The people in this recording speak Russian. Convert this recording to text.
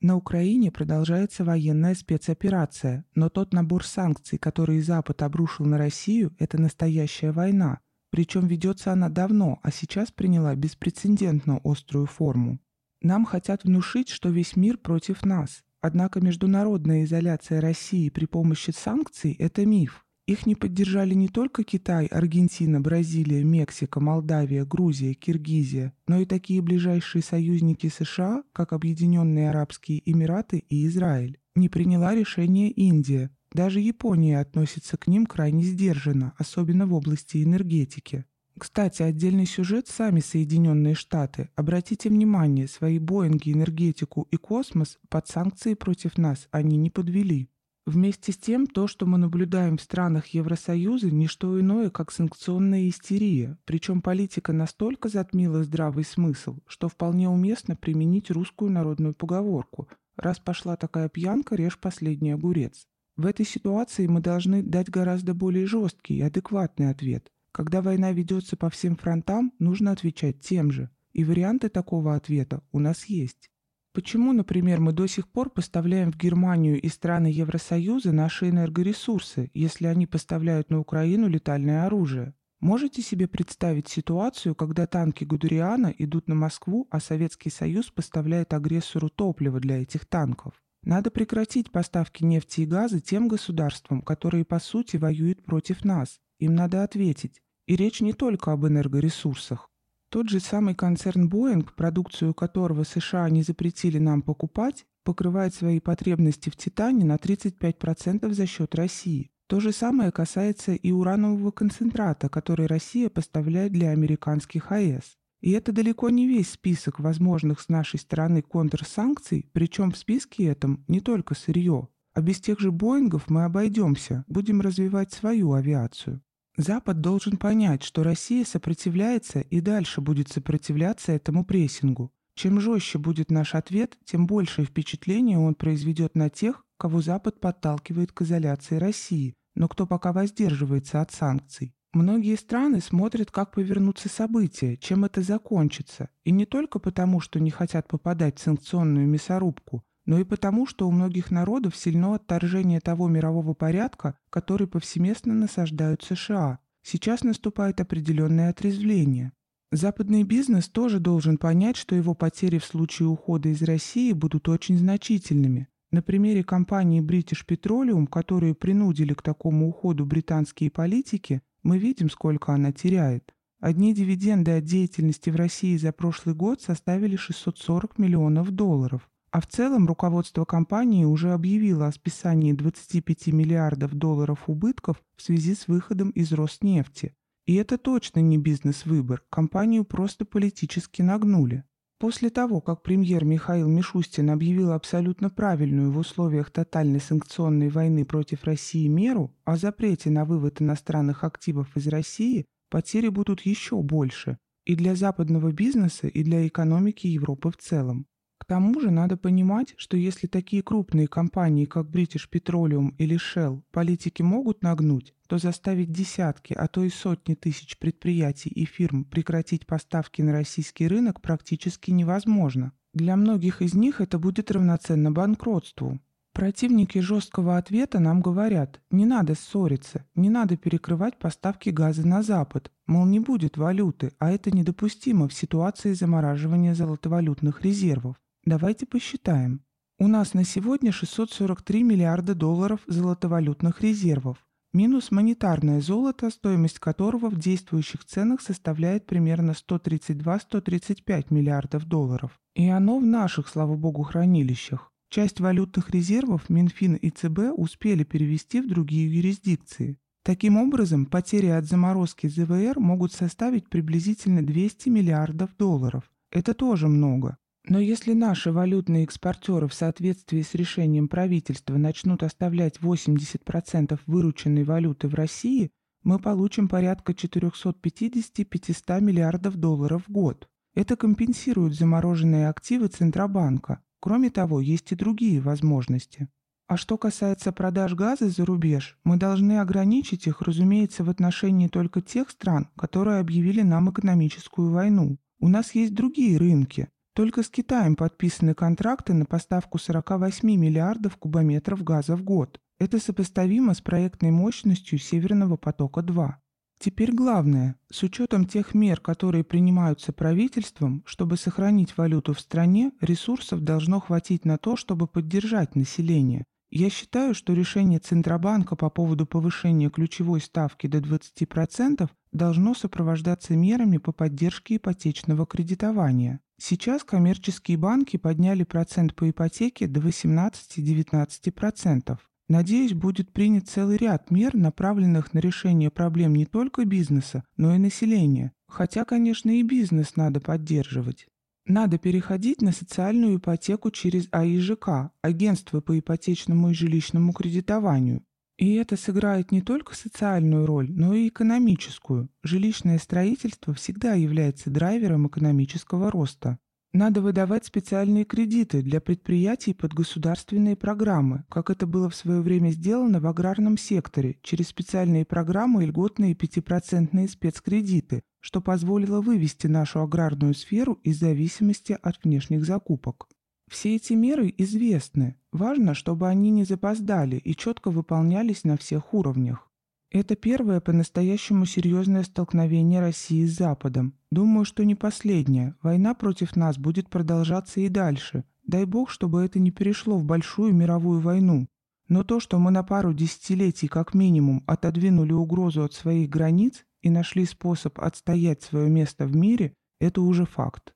На Украине продолжается военная спецоперация, но тот набор санкций, который Запад обрушил на Россию, это настоящая война. Причем ведется она давно, а сейчас приняла беспрецедентно острую форму. Нам хотят внушить, что весь мир против нас. Однако международная изоляция России при помощи санкций – это миф. Их не поддержали не только Китай, Аргентина, Бразилия, Мексика, Молдавия, Грузия, Киргизия, но и такие ближайшие союзники США, как Объединенные Арабские Эмираты и Израиль. Не приняла решение Индия. Даже Япония относится к ним крайне сдержанно, особенно в области энергетики. Кстати, отдельный сюжет сами Соединенные Штаты. Обратите внимание, свои Боинги, энергетику и космос под санкции против нас они не подвели. Вместе с тем, то, что мы наблюдаем в странах Евросоюза, не что иное, как санкционная истерия, причем политика настолько затмила здравый смысл, что вполне уместно применить русскую народную поговорку «раз пошла такая пьянка, режь последний огурец». В этой ситуации мы должны дать гораздо более жесткий и адекватный ответ. Когда война ведется по всем фронтам, нужно отвечать тем же. И варианты такого ответа у нас есть. Почему, например, мы до сих пор поставляем в Германию и страны Евросоюза наши энергоресурсы, если они поставляют на Украину летальное оружие? Можете себе представить ситуацию, когда танки Гудериана идут на Москву, а Советский Союз поставляет агрессору топливо для этих танков? Надо прекратить поставки нефти и газа тем государствам, которые по сути воюют против нас. Им надо ответить. И речь не только об энергоресурсах. Тот же самый концерн Boeing, продукцию которого США не запретили нам покупать, покрывает свои потребности в титане на 35% за счет России. То же самое касается и уранового концентрата, который Россия поставляет для американских АЭС. И это далеко не весь список возможных с нашей стороны контрсанкций, причем в списке этом не только сырье. А без тех же Боингов мы обойдемся, будем развивать свою авиацию. Запад должен понять, что Россия сопротивляется и дальше будет сопротивляться этому прессингу. Чем жестче будет наш ответ, тем большее впечатление он произведет на тех, кого Запад подталкивает к изоляции России, но кто пока воздерживается от санкций. Многие страны смотрят, как повернутся события, чем это закончится, и не только потому, что не хотят попадать в санкционную мясорубку, но и потому, что у многих народов сильно отторжение того мирового порядка, который повсеместно насаждают США. Сейчас наступает определенное отрезвление. Западный бизнес тоже должен понять, что его потери в случае ухода из России будут очень значительными. На примере компании British Petroleum, которую принудили к такому уходу британские политики, мы видим, сколько она теряет. Одни дивиденды от деятельности в России за прошлый год составили 640 миллионов долларов. А в целом руководство компании уже объявило о списании 25 миллиардов долларов убытков в связи с выходом из Роснефти. И это точно не бизнес-выбор, компанию просто политически нагнули. После того, как премьер Михаил Мишустин объявил абсолютно правильную в условиях тотальной санкционной войны против России меру о запрете на вывод иностранных активов из России, потери будут еще больше и для западного бизнеса, и для экономики Европы в целом. Тому же надо понимать, что если такие крупные компании, как British Petroleum или Shell, политики могут нагнуть, то заставить десятки, а то и сотни тысяч предприятий и фирм прекратить поставки на российский рынок практически невозможно. Для многих из них это будет равноценно банкротству. Противники жесткого ответа нам говорят, не надо ссориться, не надо перекрывать поставки газа на Запад, мол, не будет валюты, а это недопустимо в ситуации замораживания золотовалютных резервов. Давайте посчитаем. У нас на сегодня 643 миллиарда долларов золотовалютных резервов, минус монетарное золото, стоимость которого в действующих ценах составляет примерно 132-135 миллиардов долларов. И оно в наших, слава богу, хранилищах. Часть валютных резервов Минфин и ЦБ успели перевести в другие юрисдикции. Таким образом, потери от заморозки ЗВР могут составить приблизительно 200 миллиардов долларов. Это тоже много. Но если наши валютные экспортеры в соответствии с решением правительства начнут оставлять 80% вырученной валюты в России, мы получим порядка 450-500 миллиардов долларов в год. Это компенсирует замороженные активы Центробанка. Кроме того, есть и другие возможности. А что касается продаж газа за рубеж, мы должны ограничить их, разумеется, в отношении только тех стран, которые объявили нам экономическую войну. У нас есть другие рынки, Только с Китаем подписаны контракты на поставку 48 миллиардов кубометров газа в год. Это сопоставимо с проектной мощностью Северного потока-2. Теперь главное, с учетом тех мер, которые принимаются правительством, чтобы сохранить валюту в стране, ресурсов должно хватить на то, чтобы поддержать население. Я считаю, что решение Центробанка по поводу повышения ключевой ставки до 20% должно сопровождаться мерами по поддержке ипотечного кредитования. Сейчас коммерческие банки подняли процент по ипотеке до 18-19%. Надеюсь, будет принят целый ряд мер, направленных на решение проблем не только бизнеса, но и населения. Хотя, конечно, и бизнес надо поддерживать. Надо переходить на социальную ипотеку через АИЖК, агентство по ипотечному и жилищному кредитованию. И это сыграет не только социальную роль, но и экономическую. Жилищное строительство всегда является драйвером экономического роста. Надо выдавать специальные кредиты для предприятий под государственные программы, как это было в свое время сделано в аграрном секторе, через специальные программы и льготные 5% спецкредиты, что позволило вывести нашу аграрную сферу из зависимости от внешних закупок. Все эти меры известны. Важно, чтобы они не запоздали и четко выполнялись на всех уровнях. Это первое по-настоящему серьезное столкновение России с Западом. Думаю, что не последнее. Война против нас будет продолжаться и дальше. Дай бог, чтобы это не перешло в большую мировую войну. Но то, что мы на пару десятилетий как минимум отодвинули угрозу от своих границ и нашли способ отстоять свое место в мире, это уже факт.